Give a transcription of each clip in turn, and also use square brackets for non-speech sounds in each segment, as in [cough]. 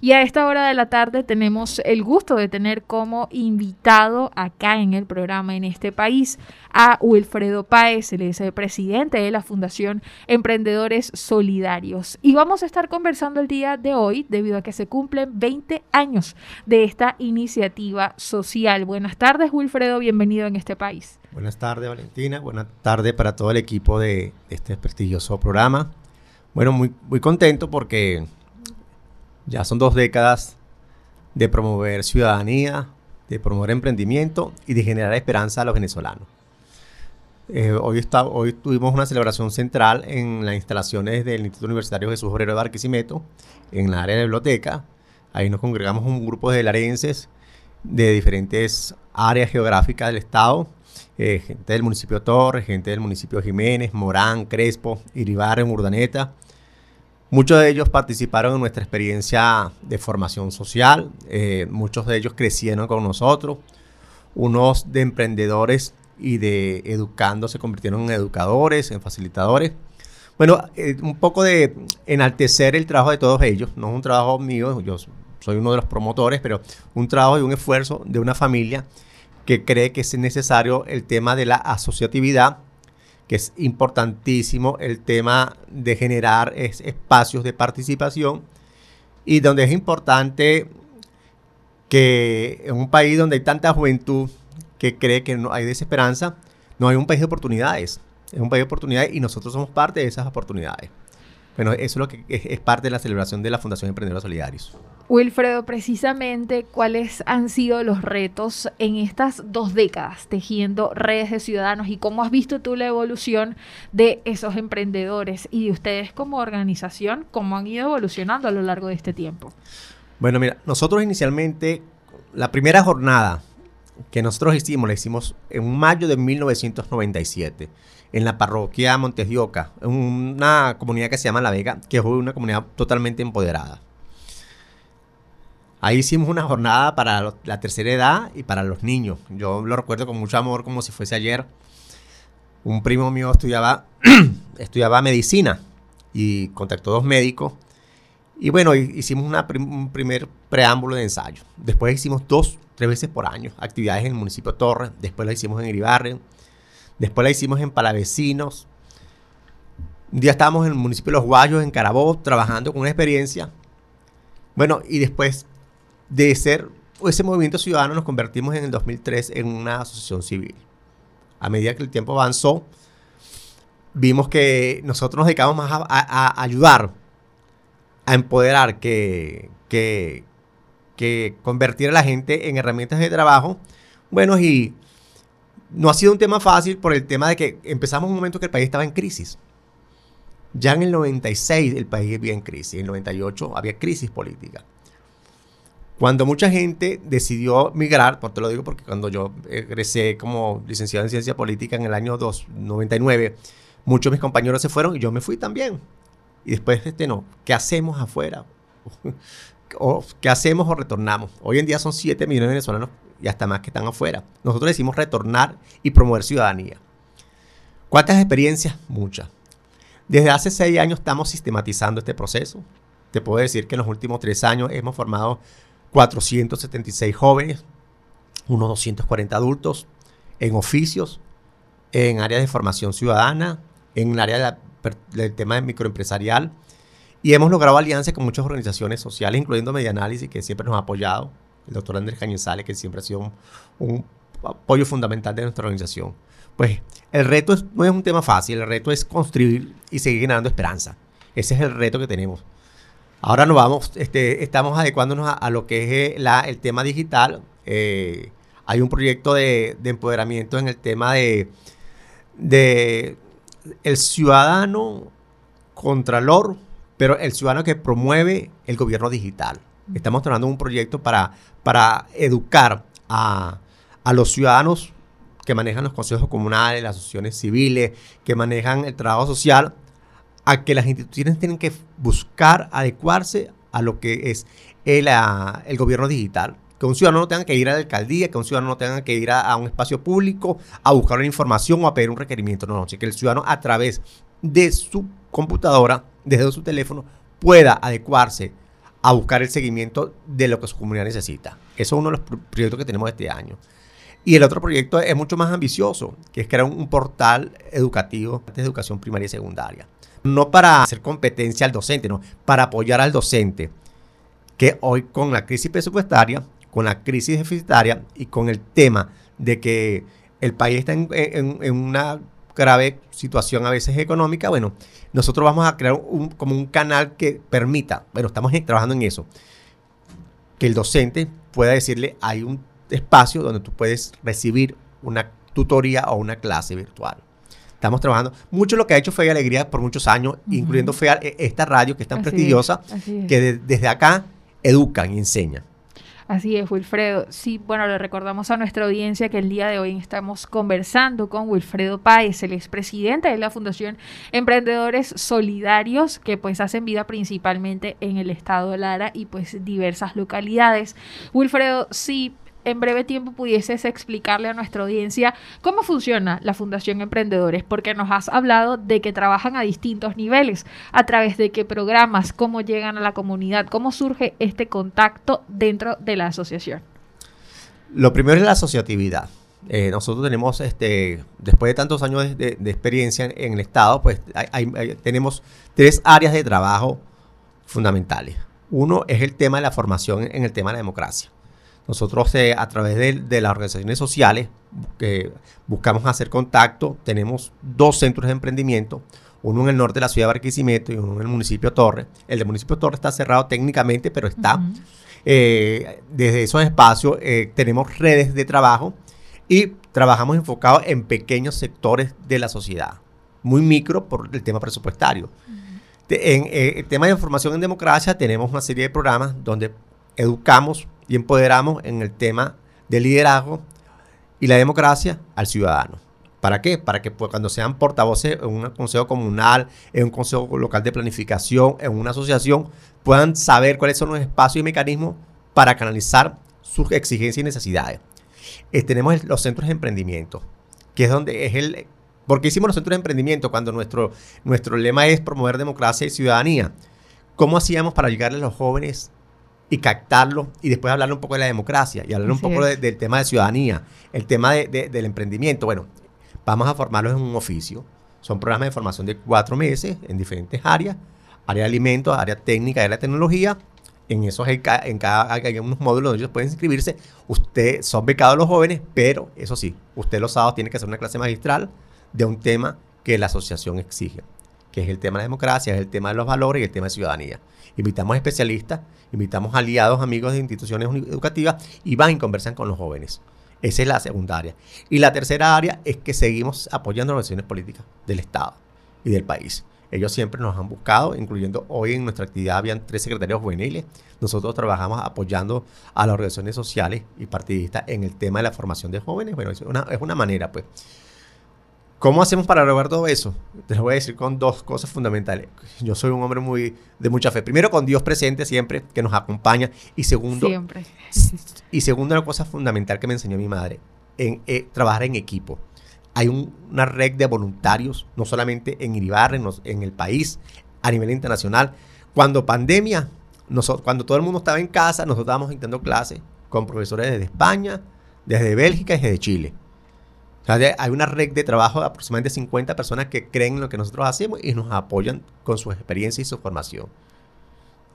Y a esta hora de la tarde tenemos el gusto de tener como invitado acá en el programa en este país a Wilfredo Páez, el es presidente de la Fundación Emprendedores Solidarios. Y vamos a estar conversando el día de hoy debido a que se cumplen 20 años de esta iniciativa social. Buenas tardes, Wilfredo, bienvenido en este país. Buenas tardes, Valentina. Buenas tardes para todo el equipo de este prestigioso programa. Bueno, muy, muy contento porque ya son dos décadas de promover ciudadanía, de promover emprendimiento y de generar esperanza a los venezolanos. Eh, hoy, tuvimos una celebración central en las instalaciones del Instituto Universitario Jesús Obrero de Barquisimeto, en la área de la biblioteca. Ahí nos congregamos un grupo de larenses de diferentes áreas geográficas del estado, eh, gente del municipio Torres, gente del municipio Jiménez, Morán, Crespo, Iribarren, Urdaneta, Muchos de ellos participaron en nuestra experiencia de formación social, eh, muchos de ellos crecieron con nosotros, unos de emprendedores y de educando se convirtieron en educadores, en facilitadores. Bueno, eh, un poco de enaltecer el trabajo de todos ellos, no es un trabajo mío, yo soy uno de los promotores, pero un trabajo y un esfuerzo de una familia que cree que es necesario el tema de la asociatividad que es importantísimo el tema de generar espacios de participación y donde es importante que en un país donde hay tanta juventud que cree que no hay desesperanza, no hay un país de oportunidades. Es un país de oportunidades y nosotros somos parte de esas oportunidades. Bueno, eso es lo que es, parte de la celebración de la Fundación Emprendedores Solidarios. Wilfredo, precisamente, ¿cuáles han sido los retos en estas dos décadas tejiendo redes de ciudadanos y cómo has visto tú la evolución de esos emprendedores y de ustedes como organización, cómo han ido evolucionando a lo largo de este tiempo? Bueno, mira, nosotros inicialmente, la primera jornada que nosotros hicimos, la hicimos en mayo de 1997 en la parroquia Montes en una comunidad que se llama La Vega, que es una comunidad totalmente empoderada. Ahí hicimos una jornada para la tercera edad y para los niños. Yo lo recuerdo con mucho amor, como si fuese ayer. Un primo mío estudiaba, [clears throat] estudiaba medicina y contactó dos médicos. Y bueno, hicimos un primer preámbulo de ensayo. Después hicimos dos, tres veces por año actividades en el municipio Torres. Después la hicimos en Iribarren Después la hicimos en Palavecinos. Un día estábamos en el municipio de Los Guayos, en Carabobo, trabajando con una experiencia. Bueno, y después de ser ese movimiento ciudadano nos convertimos en el 2003 en una asociación civil. A medida que el tiempo avanzó, vimos que nosotros nos dedicamos más a, ayudar, a empoderar, que, que, convertir a la gente en herramientas de trabajo. Bueno, y no ha sido un tema fácil por el tema de que empezamos un momento que el país estaba en crisis. Ya en el 96 el país vivía en crisis, en el 98 había crisis política. Cuando mucha gente decidió migrar, por te lo digo porque cuando yo egresé como licenciado en ciencia política en el año 99, muchos de mis compañeros se fueron y yo me fui también. Y después, este, no, ¿qué hacemos afuera? [laughs] ¿Qué hacemos o retornamos? Hoy en día son 7 millones de venezolanos y hasta más que están afuera. Nosotros decimos retornar y promover ciudadanía. ¿Cuántas experiencias? Muchas. Desde hace seis años estamos sistematizando este proceso. Te puedo decir que en los últimos tres años hemos formado 476 jóvenes, unos 240 adultos, en oficios, en áreas de formación ciudadana, en el área del tema microempresarial. Y hemos logrado alianzas con muchas organizaciones sociales, incluyendo Medianálisis, que siempre nos ha apoyado, el doctor Andrés Cañizales, que siempre ha sido un, apoyo fundamental de nuestra organización. Pues el reto no es un tema fácil, el reto es construir y seguir generando esperanza. Ese es el reto que tenemos. Ahora nos vamos, este, estamos adecuándonos a, lo que es eh, el tema digital. Eh, hay un proyecto de, empoderamiento en el tema de, de el ciudadano contralor, pero el ciudadano que promueve el gobierno digital. Estamos trabajando un proyecto para, para educar a, los ciudadanos que manejan los consejos comunales, las asociaciones civiles, que manejan el trabajo social, a que las instituciones tienen que buscar adecuarse a lo que es el, el gobierno digital. que un ciudadano no tenga que ir a la alcaldía, que un ciudadano no tenga que ir a, un espacio público a buscar una información o a pedir un requerimiento. No, no, que el ciudadano a través de su computadora, desde su teléfono, pueda adecuarse a buscar el seguimiento de lo que su comunidad necesita. Eso es uno de los proyectos que tenemos este año. Y el otro proyecto es mucho más ambicioso, que es crear un, portal educativo de educación primaria y secundaria. No para hacer competencia al docente, no, para apoyar al docente, que hoy con la crisis presupuestaria, con la crisis deficitaria y con el tema de que el país está en, una grave situación a veces económica, bueno, nosotros vamos a crear un, como un canal que permita, bueno, estamos trabajando en eso, que el docente pueda decirle, hay un espacio donde tú puedes recibir una tutoría o una clase virtual. Estamos trabajando. Mucho lo que ha hecho Fe Alegría por muchos años, incluyendo Fe, e, esta radio que es tan prestigiosa, que desde acá educan y enseñan. Así es, Wilfredo. Sí, bueno, le recordamos a nuestra audiencia que el día de hoy estamos conversando con Wilfredo Páez, el expresidente de la Fundación Emprendedores Solidarios, que pues hacen vida principalmente en el estado de Lara y pues diversas localidades. Wilfredo, sí, en breve tiempo pudieses explicarle a nuestra audiencia cómo funciona la Fundación Emprendedores, porque nos has hablado de que trabajan a distintos niveles, a través de qué programas, cómo llegan a la comunidad, cómo surge este contacto dentro de la asociación. Lo primero es la asociatividad. Eh, nosotros tenemos, este, después de tantos años de, experiencia en, el Estado, pues tenemos tres áreas de trabajo fundamentales. Uno es el tema de la formación en el tema de la democracia. Nosotros eh, a través de, las organizaciones sociales buscamos hacer contacto, tenemos dos centros de emprendimiento, uno en el norte de la ciudad de Barquisimeto y uno en el municipio de Torre. El del municipio de Torre está cerrado técnicamente, pero está. Eh, desde esos espacios eh, tenemos redes de trabajo y trabajamos enfocados en pequeños sectores de la sociedad, muy micro por el tema presupuestario. En el tema de información en democracia tenemos una serie de programas donde educamos y empoderamos en el tema del liderazgo y la democracia al ciudadano. ¿Para qué? Para que pues, cuando sean portavoces en un consejo comunal, en un consejo local de planificación, en una asociación, puedan saber cuáles son los espacios y mecanismos para canalizar sus exigencias y necesidades. Eh, tenemos los centros de emprendimiento, que es donde es el... ¿Por qué hicimos los centros de emprendimiento cuando nuestro, nuestro lema es promover democracia y ciudadanía? ¿Cómo hacíamos para llegarle a los jóvenes y captarlo y después hablar un poco de la democracia y hablar un poco del tema de ciudadanía, el tema del emprendimiento. Bueno, vamos a formarlos en un oficio. Son programas de formación de cuatro meses en diferentes áreas, área de alimentos, área técnica, área de tecnología. En esos en cada, hay unos módulos donde ellos pueden inscribirse. Usted son becados los jóvenes, pero eso sí, usted los sábados tiene que hacer una clase magistral de un tema que la asociación exige, que es el tema de la democracia, es el tema de los valores y el tema de ciudadanía. Invitamos especialistas, invitamos aliados, amigos de instituciones educativas y van y conversan con los jóvenes. Esa es la segunda área. Y la tercera área es que seguimos apoyando las organizaciones políticas del Estado y del país. Ellos siempre nos han buscado, incluyendo hoy en nuestra actividad habían tres secretarios juveniles. Nosotros trabajamos apoyando a las organizaciones sociales y partidistas en el tema de la formación de jóvenes. Bueno, es una, es una manera, pues. ¿Cómo hacemos para lograr todo eso? Te lo voy a decir con dos cosas fundamentales. Yo soy un hombre muy de mucha fe. Primero, con Dios presente siempre, que nos acompaña. Y segundo, siempre. [laughs] Y segundo, una cosa fundamental que me enseñó mi madre, en eh, trabajar en equipo. Hay una red de voluntarios, no solamente en Iribarre, en, en el país, a nivel internacional. Cuando pandemia, nosotros, cuando todo el mundo estaba en casa, nosotros estábamos dictando clases con profesores desde España, desde Bélgica y desde Chile hay una red de trabajo de aproximadamente 50 personas que creen en lo que nosotros hacemos y nos apoyan con su experiencia y su formación.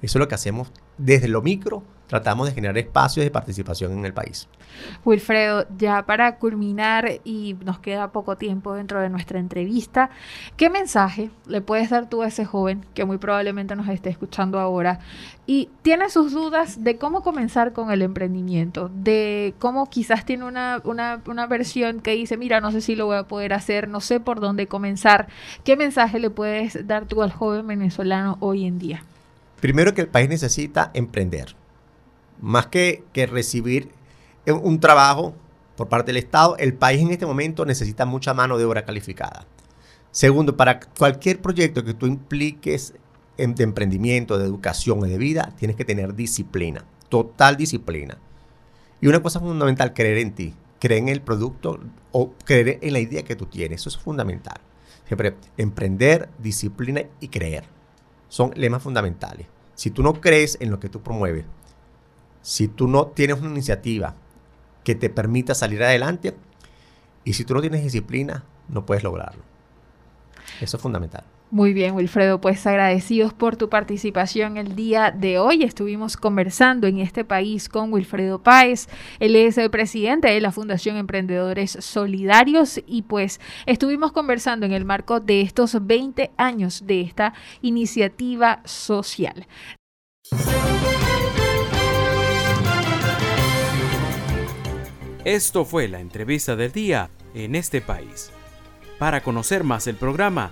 Eso es lo que hacemos desde lo micro, tratamos de generar espacios de participación en el país. Wilfredo, ya para culminar y nos queda poco tiempo dentro de nuestra entrevista, ¿qué mensaje le puedes dar tú a ese joven que muy probablemente nos esté escuchando ahora y tiene sus dudas de cómo comenzar con el emprendimiento, de cómo quizás tiene una, una, una versión que dice, mira, no sé si lo voy a poder hacer, no sé por dónde comenzar? ¿Qué mensaje le puedes dar tú al joven venezolano hoy en día? Primero que el país necesita emprender. Más que, que recibir un trabajo por parte del Estado, el país en este momento necesita mucha mano de obra calificada. Segundo, para cualquier proyecto que tú impliques en, de emprendimiento, de educación o de vida, tienes que tener disciplina, total disciplina. Y una cosa fundamental, creer en ti, creer en el producto o creer en la idea que tú tienes. Eso es fundamental. Siempre emprender, disciplina y creer. Son lemas fundamentales. Si tú no crees en lo que tú promueves, si tú no tienes una iniciativa que te permita salir adelante, y si tú no tienes disciplina, no puedes lograrlo. Eso es fundamental. Muy bien, Wilfredo, pues agradecidos por tu participación el día de hoy. Estuvimos conversando en este país con Wilfredo Páez. Él es el presidente de la Fundación Emprendedores Solidarios y pues estuvimos conversando en el marco de estos 20 años de esta iniciativa social. Esto fue la entrevista del día en este país. Para conocer más el programa,